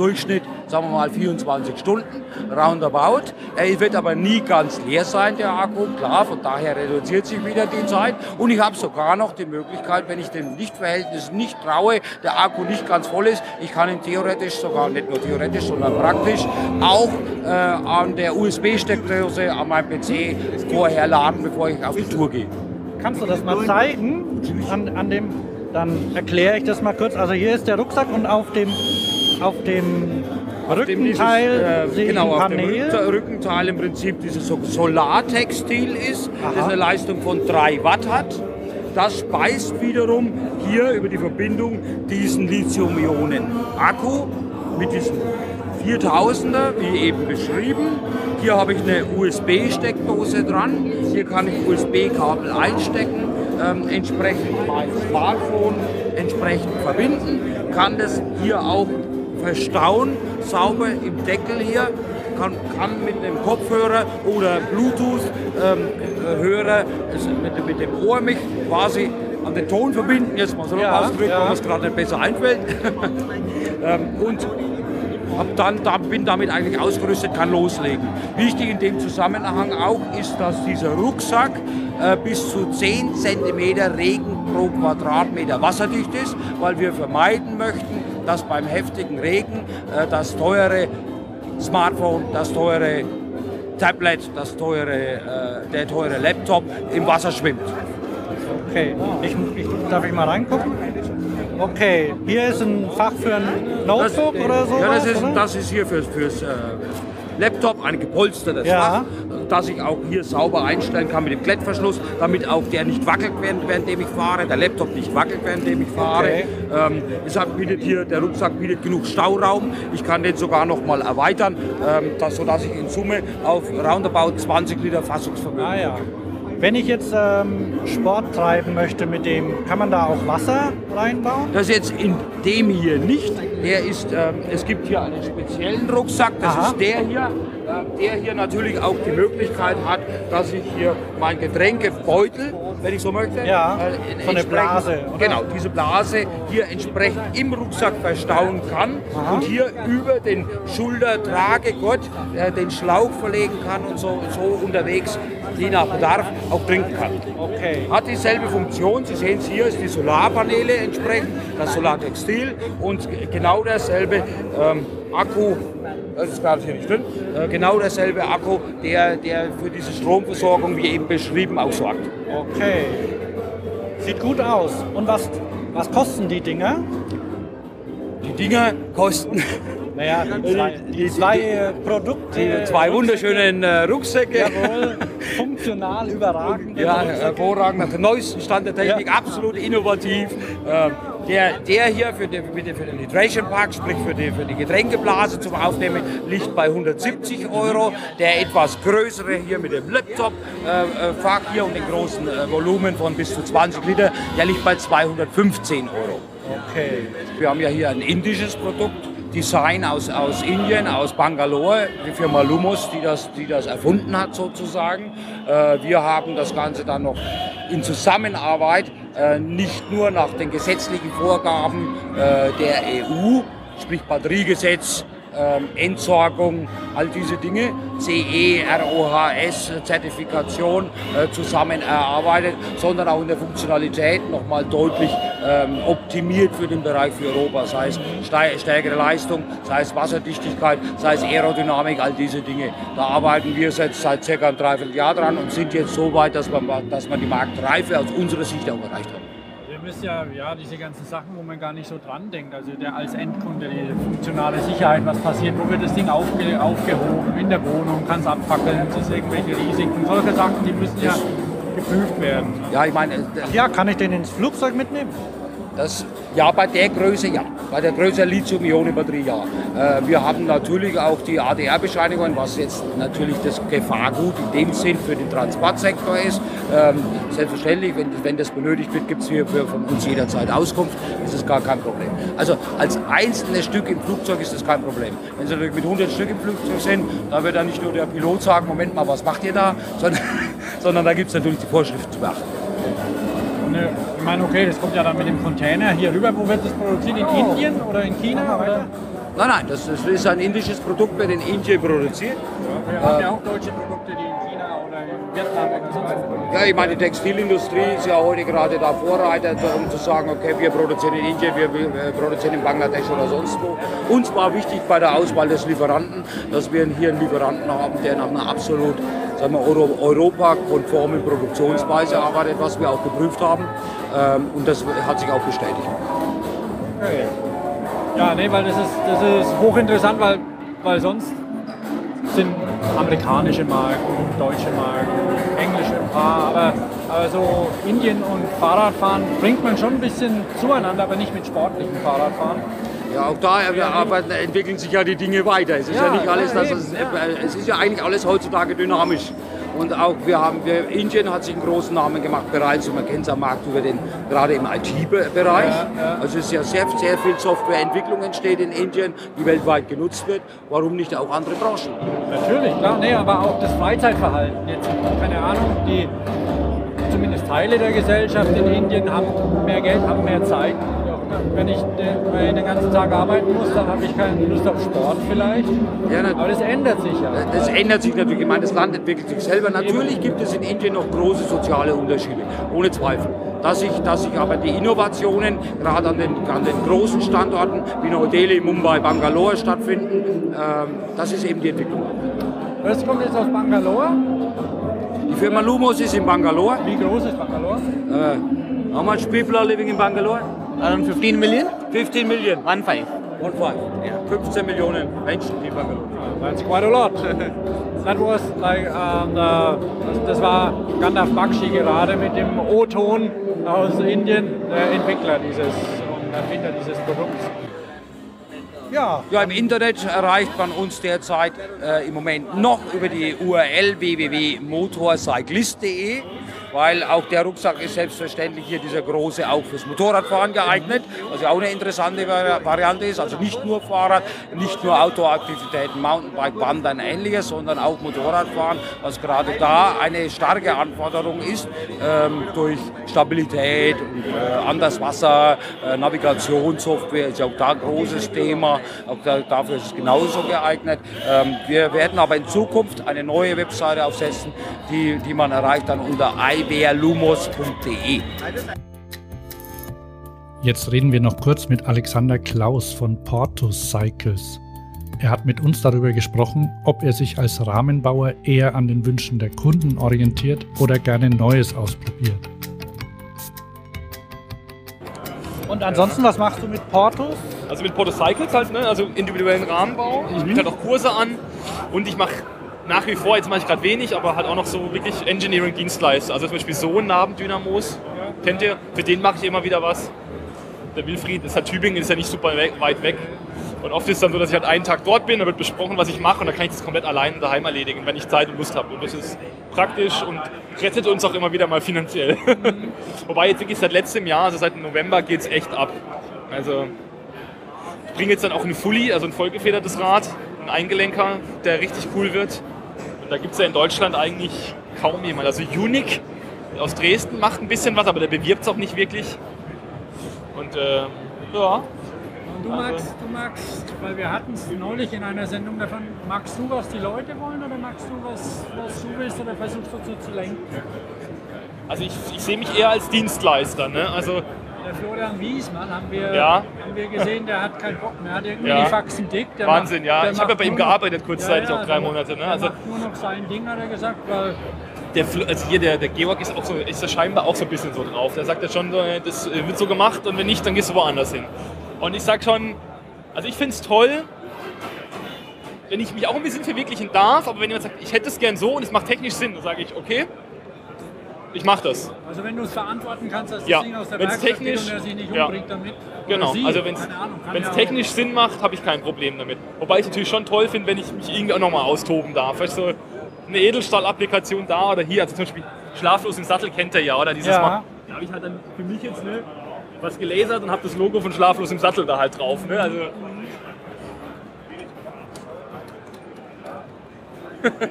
Durchschnitt, sagen wir mal 24 Stunden, roundabout. Er wird aber nie ganz leer sein, der Akku, klar, von daher reduziert sich wieder die Zeit. Und ich habe sogar noch die Möglichkeit, wenn ich dem Lichtverhältnis nicht traue, der Akku nicht ganz voll ist, ich kann ihn theoretisch, sogar nicht nur theoretisch, sondern praktisch auch äh, an der USB-Steckdose an meinem PC vorher laden, bevor ich auf die Tour gehe. Kannst du das mal zeigen? An, an dem, dann erkläre ich das mal kurz. Also hier ist der Rucksack und auf dem auf dem Rückenteil dieses, äh, genau, auf dem Rückenteil im Prinzip dieses Solartextil ist, Aha. das eine Leistung von 3 Watt hat. Das speist wiederum hier über die Verbindung diesen Lithium-Ionen-Akku mit diesem 4000er, wie eben beschrieben. Hier habe ich eine USB-Steckdose dran. Hier kann ich USB-Kabel einstecken, ähm, entsprechend mein Smartphone entsprechend verbinden, kann das hier auch verstauen, sauber im Deckel hier, kann, kann mit dem Kopfhörer oder Bluetooth-Hörer ähm, mit, mit, dem Ohr mich quasi an den Ton verbinden, jetzt mal so ja, ausgedrückt, ja. wenn es gerade nicht besser einfällt. ähm, und dann, da, bin damit eigentlich ausgerüstet, kann loslegen. Wichtig in dem Zusammenhang auch ist, dass dieser Rucksack äh, bis zu 10 cm Regen pro Quadratmeter wasserdicht ist, weil wir vermeiden möchten, dass beim heftigen Regen äh, das teure Smartphone, das teure Tablet, das teure, äh, der teure Laptop im Wasser schwimmt. Okay, ich, ich, darf ich mal reingucken? Okay, hier ist ein Fach für ein Notebook das, oder so. Ja, das ist, das ist hier fürs, fürs äh, Laptop, ein gepolstertes ja. Fach, das ich auch hier sauber einstellen kann mit dem Klettverschluss, damit auch der nicht wackelt, während, währenddem ich fahre, der Laptop nicht wackelt, währenddem ich fahre. Okay. Ähm, deshalb bietet hier, der Rucksack bietet genug Stauraum. Ich kann den sogar noch mal erweitern, ähm, das, sodass ich in Summe auf roundabout 20 Liter Fassungsvermögen ah, ja. Wenn ich jetzt ähm, Sport treiben möchte mit dem, kann man da auch Wasser reinbauen? Das jetzt in dem hier nicht. Der ist, ähm, es gibt hier einen speziellen Rucksack, das Aha. ist der hier. äh, der hier natürlich auch die Möglichkeit hat, dass ich hier mein Getränkebeutel, wenn ich so möchte, Ja, äh, eine entsprechend- Blase, oder? Genau, diese Blase hier entsprechend im Rucksack verstauen kann und hier über den Schultertragegurt äh, den Schlauch verlegen kann und so, so unterwegs, je nach Bedarf, auch trinken kann. Okay. Hat dieselbe Funktion, Sie sehen es hier, ist die Solarpaneele entsprechend, das Solartextil und genau derselbe ähm, Akku, das ist gerade hier nicht drin, äh, genau derselbe Akku, der, der für diese Stromversorgung, wie eben beschrieben, auch sorgt. Okay. Sieht gut aus. Und was, was kosten die Dinger? Die Dinger kosten Naja, die zwei, die zwei äh, Produkte. die zwei wunderschönen äh, Rucksäcke. Jawohl, funktional überragend. Ja, hervorragend, auf dem neuesten Stand der Technik, Ja. absolut innovativ. Ähm, der, der hier für, den- für den Hydration Pack, sprich für die, für die Getränkeblase zum Aufnehmen, liegt bei 170 Euro. Der etwas größere hier mit dem Laptop-Fach hier und den großen äh, Volumen von bis zu 20 Liter, der liegt bei 215 Euro. Okay. Wir haben ja hier ein indisches Produkt, Design aus, aus Indien, aus Bangalore, die Firma Lumos, die das, die das erfunden hat sozusagen. Äh, wir haben das Ganze dann noch in Zusammenarbeit, äh, nicht nur nach den gesetzlichen Vorgaben äh, der EU, sprich Batteriegesetz, ähm, Entsorgung, all diese Dinge, CE, ROHS, Zertifikation äh, zusammen erarbeitet, sondern auch in der Funktionalität nochmal deutlich ähm, optimiert für den Bereich für Europa, sei es stärkere Leistung, sei es Wasserdichtigkeit, sei es Aerodynamik, all diese Dinge. Da arbeiten wir seit, seit circa einem Dreivierteljahr dran und sind jetzt so weit, dass man, dass man die Marktreife aus unserer Sicht auch erreicht hat. Ihr müsst ja, ja diese ganzen Sachen, wo man gar nicht so dran denkt. Also der als Endkunde, die funktionale Sicherheit, was passiert, wo wird das Ding aufge, aufgehoben, in der Wohnung, kann es abfackeln, es ist irgendwelche Risiken, solche Sachen, die müssen ja geprüft werden. ne? Ja, ich meine, äh, Ja, kann ich den ins Flugzeug mitnehmen? Das, ja, bei der Größe ja. Bei der Größe Lithium-Ionen-Batterie ja. Äh, wir haben natürlich auch die ADR-Bescheinigungen, was jetzt natürlich das Gefahrgut in dem Sinn für den Transportsektor ist. Ähm, selbstverständlich, wenn, wenn das benötigt wird, gibt es hier von uns jederzeit Auskunft. Das ist gar kein Problem. Also als einzelnes Stück im Flugzeug ist das kein Problem. Wenn Sie natürlich mit 100 Stück im Flugzeug sind, dann wird dann nicht nur der Pilot sagen, Moment mal, was macht ihr da? Sondern, sondern da gibt es natürlich die Vorschriften zu beachten. Ne, ich meine, okay, das kommt ja dann mit dem Container hier rüber. Wo wird das produziert? In Indien oder in China? Oder? Nein, nein, das, ist ein indisches Produkt, wird in Indien produziert. Wir haben ja auch deutsche Produkte, die in China oder in Vietnam oder so weiter. Ja, ich meine, die Textilindustrie ist ja heute gerade da Vorreiter, um zu sagen, okay, wir produzieren in Indien, wir äh, produzieren in Bangladesch oder sonst wo. Uns war wichtig bei der Auswahl des Lieferanten, dass wir hier einen Lieferanten haben, der nach einer absolut sagen wir, Euro, europakonformen Produktionsweise arbeitet, was wir auch geprüft haben. Ähm, und das hat sich auch bestätigt. Okay. Ja, nee, weil das ist, das ist hochinteressant, weil, weil sonst sind amerikanische Marken, deutsche Marken, englische ein paar, aber, aber so Indien und Fahrradfahren bringt man schon ein bisschen zueinander, aber nicht mit sportlichem Fahrradfahren. Ja, auch da äh, arbeiten, entwickeln sich ja die Dinge weiter. Es ist ja, Ja, nicht alles, ja, das es, es ist ja eigentlich alles heutzutage dynamisch. Und auch wir haben, wir, Indien hat sich einen großen Namen gemacht bereits und man kennt es am Markt über den, gerade im IT-Bereich. Also es ist ja sehr, sehr viel Softwareentwicklung entsteht in Indien, die weltweit genutzt wird. Warum nicht auch andere Branchen? Natürlich, klar, nee, aber auch das Freizeitverhalten. Jetzt, keine Ahnung, die zumindest Teile der Gesellschaft in Indien haben mehr Geld, haben mehr Zeit. Wenn ich den, ich den ganzen Tag arbeiten muss, dann habe ich keine Lust auf Sport vielleicht. Ja, aber das ändert sich ja. Das ändert sich natürlich. Ich meine, das Land entwickelt sich selber. Natürlich gibt es in Indien noch große soziale Unterschiede, ohne Zweifel. Dass sich, dass sich aber die Innovationen gerade an den, an den großen Standorten wie Neu-Delhi, Mumbai, Bangalore stattfinden, ähm, das ist eben die Entwicklung. Das kommt jetzt aus Bangalore. Die Firma Lumos ist in Bangalore. Wie groß ist Bangalore? Uh, how much people are living in Bangalore? Around 15 million? 15 Million. One five. One five. 15 Millionen Menschen in Bangalore. That's quite a lot. That was like, um, the, das war Gandalf Bakshi gerade mit dem O-Ton aus Indien, der Entwickler dieses, und Erfinder dieses Produkts. Ja, Ja, im Internet erreicht man uns derzeit äh, im Moment noch über die URL www.motorcyclist.de. weil auch der Rucksack ist selbstverständlich hier dieser große auch fürs Motorradfahren geeignet, was ja auch eine interessante Variante ist. Also nicht nur Fahrrad, nicht nur Outdoor-Aktivitäten, Mountainbike, Wandern, ähnliches, sondern auch Motorradfahren, was gerade da eine starke Anforderung ist ähm, durch Stabilität und äh, an das Wasser, äh, Navigationssoftware ist ja auch da ein großes Thema. Auch da, dafür ist es genauso geeignet. Ähm, wir werden aber in Zukunft eine neue Webseite aufsetzen, die, die man erreicht dann unter iberlumos.de. Jetzt reden wir noch kurz mit Alexander Klaus von Portus Cycles. Er hat mit uns darüber gesprochen, ob er sich als Rahmenbauer eher an den Wünschen der Kunden orientiert oder gerne Neues ausprobiert. Und ansonsten, was machst du mit Portos? Also mit Porto Cycles halt, ne? also individuellen Rahmenbau. Ich biete halt auch Kurse an und ich mache nach wie vor, jetzt mache ich gerade wenig, aber halt auch noch so wirklich Engineering-Dienstleister. Also zum Beispiel Sohn-Nabendynamos, kennt ihr? Für den mache ich immer wieder was. Der Wilfried ist halt Tübingen, ist ja nicht super weit weg. Und oft ist es dann so, dass ich halt einen Tag dort bin, da wird besprochen, was ich mache und dann kann ich das komplett allein daheim erledigen, wenn ich Zeit und Lust habe. Und das ist praktisch und rettet uns auch immer wieder mal finanziell. Wobei jetzt wirklich seit letztem Jahr, also seit November, geht es echt ab. Also ich bringe jetzt dann auch einen Fully, also ein vollgefedertes Rad, einen Eingelenker, der richtig cool wird. Und da gibt es ja in Deutschland eigentlich kaum jemand. Also Unique aus Dresden macht ein bisschen was, aber der bewirbt es auch nicht wirklich. Und äh, ja, Du magst, du magst, weil wir hatten es neulich in einer Sendung davon, magst du, was die Leute wollen oder magst du, was, was du willst oder versuchst du zu, zu lenken? Also ich, ich sehe mich eher als Dienstleister. Ne? Also der Florian Wiesmann haben wir, Ja. haben wir gesehen, der hat keinen Bock mehr, hat irgendwie Ja. die Faxen dick. Wahnsinn, macht- ja. Ich habe ja bei ihm gearbeitet kurzzeitig, auch drei Monate, ne? Also- nur noch sein Ding, hat er gesagt, weil der, also hier der, der Georg ist auch so, ist ja scheinbar auch so ein bisschen so drauf. Der sagt ja schon, so, das äh, wird so gemacht und wenn nicht, dann gehst du woanders hin. Und ich sag schon, also ich finde es toll, wenn ich mich auch ein bisschen verwirklichen darf, aber wenn jemand sagt, ich hätte es gern so und es macht technisch Sinn, dann sage ich, okay, ich mache das. Also wenn du es verantworten kannst, dass das Ja, Ding aus der wenn's Werkstatt technisch- geht und er sich nicht ja. umbringt damit. Genau, sie, also wenn es auch- technisch Sinn macht, habe ich kein Problem damit. Wobei ich es natürlich schon toll finde, wenn ich mich irgendwie auch nochmal austoben darf. Weißt du, eine Edelstahl-Applikation da oder hier, also zum Beispiel Schlaflos im Sattel kennt ihr ja, oder? Dieses Ja. Mal. Da habe ich halt dann für mich jetzt ne, was gelasert und habe das Logo von Schlaflos im Sattel da halt drauf. Ne? Also,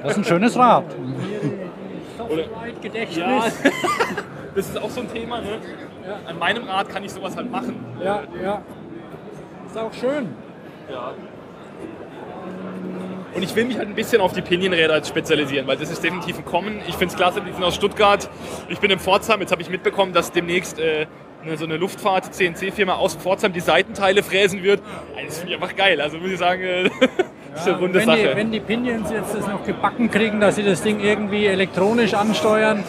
Das ist ein schönes Rad. Oder- Software-Gedächtnis. ja, das ist auch so ein Thema. Ne? An meinem Rad kann ich sowas halt machen. Ja, ja. Ist auch schön. Ja. Und ich will mich halt ein bisschen auf die Pinienräder spezialisieren, weil das ist definitiv ein Kommen. Ich finde es klasse, die sind aus Stuttgart. Ich bin in Pforzheim, jetzt habe ich mitbekommen, dass demnächst äh, eine, so eine Luftfahrt-CNC-Firma aus Pforzheim die Seitenteile fräsen wird. Also, das finde ich einfach geil. Also muss ich sagen, äh, ist eine runde wenn, Sache. die, wenn die Pinions jetzt das noch gebacken kriegen, dass sie das Ding irgendwie elektronisch ansteuern,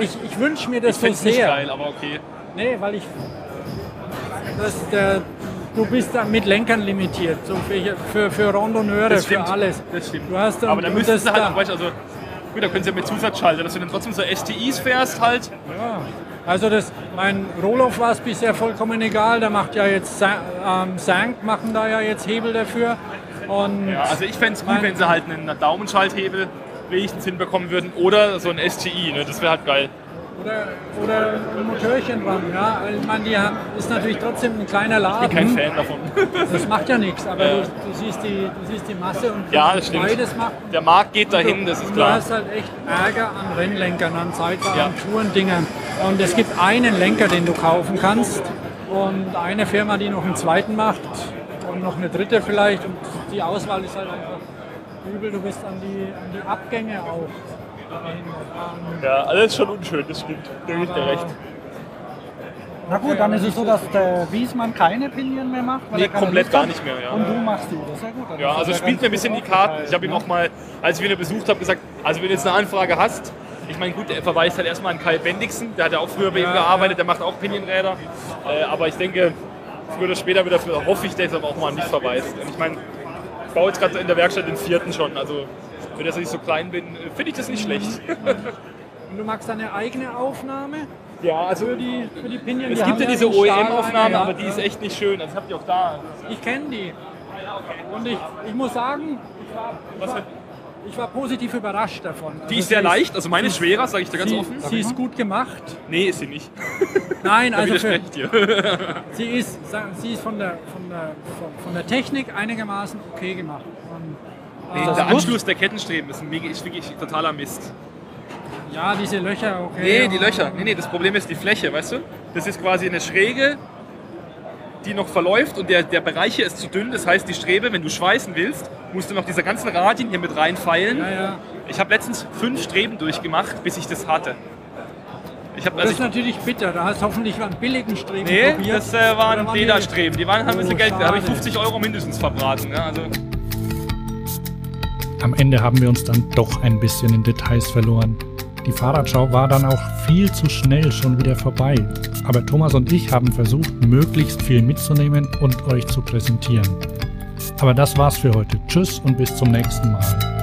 ich, ich wünsche mir das ich so es nicht sehr. geil, aber okay. Nee, weil ich. Das, der, du bist da mit Lenkern limitiert, so für, für, für Randonneure, für alles. Das stimmt. Du hast dann, aber da das sie halt da- weißt, du, also gut, da können sie ja mit Zusatzschalter, dass du dann trotzdem so STIs fährst halt. Ja. Also das, mein Roloff war es bisher vollkommen egal. Der macht ja jetzt ähm, Sank machen da ja jetzt Hebel dafür. Und Ja, also ich fände es gut, wenn sie halt einen Daumenschalthebel wenigstens hinbekommen würden oder so ein STI, ne? das wäre halt geil. oder, oder ein Motörchen dran. Ja, Weil ich meine, die haben, ist natürlich trotzdem ein kleiner Laden. Kein Fan davon. Das macht ja nichts, aber Ja. du, du, siehst die, du siehst die Masse und Ja, das stimmt. beides macht. Der Markt geht dahin, das ist klar. Du hast halt echt Ärger an Rennlenkern, an Zeitfahren, Ja. an Tourendingern. Und es gibt einen Lenker, den du kaufen kannst und eine Firma, die noch einen zweiten macht und noch eine dritte vielleicht. Und die Auswahl ist halt einfach übel. Du bist an die, an die Abgänge auch Ja, alles schon unschön, das stimmt. Da gibt dir recht. Na gut, dann ist es so, dass der Wiesmann keine Pinien mehr macht. Weil Nee, komplett gar nicht mehr, ja. Und du machst die, das ist ja gut. Dann Ja, also spielt mir ein bisschen die Karten. Ich habe ihn auch mal, als ich ihn besucht habe, gesagt, also wenn du jetzt eine Anfrage hast, ich meine, gut, er verweist halt erstmal an Kai Bendixen, der hat ja auch früher bei ihm gearbeitet, der macht auch Pinienräder. Äh, aber ich denke, früher oder später wird er, hoffe ich, dass er auch mal an mich verweist. Und ich meine, ich baue jetzt gerade in der Werkstatt den vierten schon, also für das ich so klein bin, finde ich das nicht schlecht. Und du magst deine eigene Aufnahme Ja, also für die, für die Pinion? es Die gibt ja diese OEM-Aufnahme, ja, aber die ist echt nicht schön. Also habt ihr auch da. Ich kenne die. Und ich, ich muss sagen, Was, Ich war positiv überrascht davon. Die Also ist sehr leicht, also meine ist schwerer, sage ich dir ganz sie, offen. Sie ist gut gemacht. Nee, ist sie nicht. Nein, also für, ich sie ist, sie ist von der, von, der, von, der Technik einigermaßen okay gemacht. Und, Nee, äh, der Anschluss der Kettenstreben ist, mega, ist wirklich totaler Mist. Ja, diese Löcher, okay. Nee, die Löcher. Nee, nee, das Problem ist die Fläche, weißt du? Das ist quasi eine Schräge, die noch verläuft und der, der Bereich hier ist zu dünn. Das heißt, die Strebe, wenn du schweißen willst, musst du noch diese ganzen Radien hier mit reinfeilen. Ja, ja. Ich habe letztens fünf Streben durchgemacht, bis ich das hatte. Ich Das also ist natürlich bitter. Da hast du hoffentlich einen billigen Streben Nee, probiert. das äh, waren Lederstreben. Die waren, haben ein bisschen Oh, Geld. Da habe ich schade. 50 Euro mindestens verbraten. Ja, also. Am Ende haben wir uns dann doch ein bisschen in Details verloren. Die Fahrradschau war dann auch viel zu schnell schon wieder vorbei. Aber Thomas und ich haben versucht, möglichst viel mitzunehmen und euch zu präsentieren. Aber das war's für heute. Tschüss und bis zum nächsten Mal.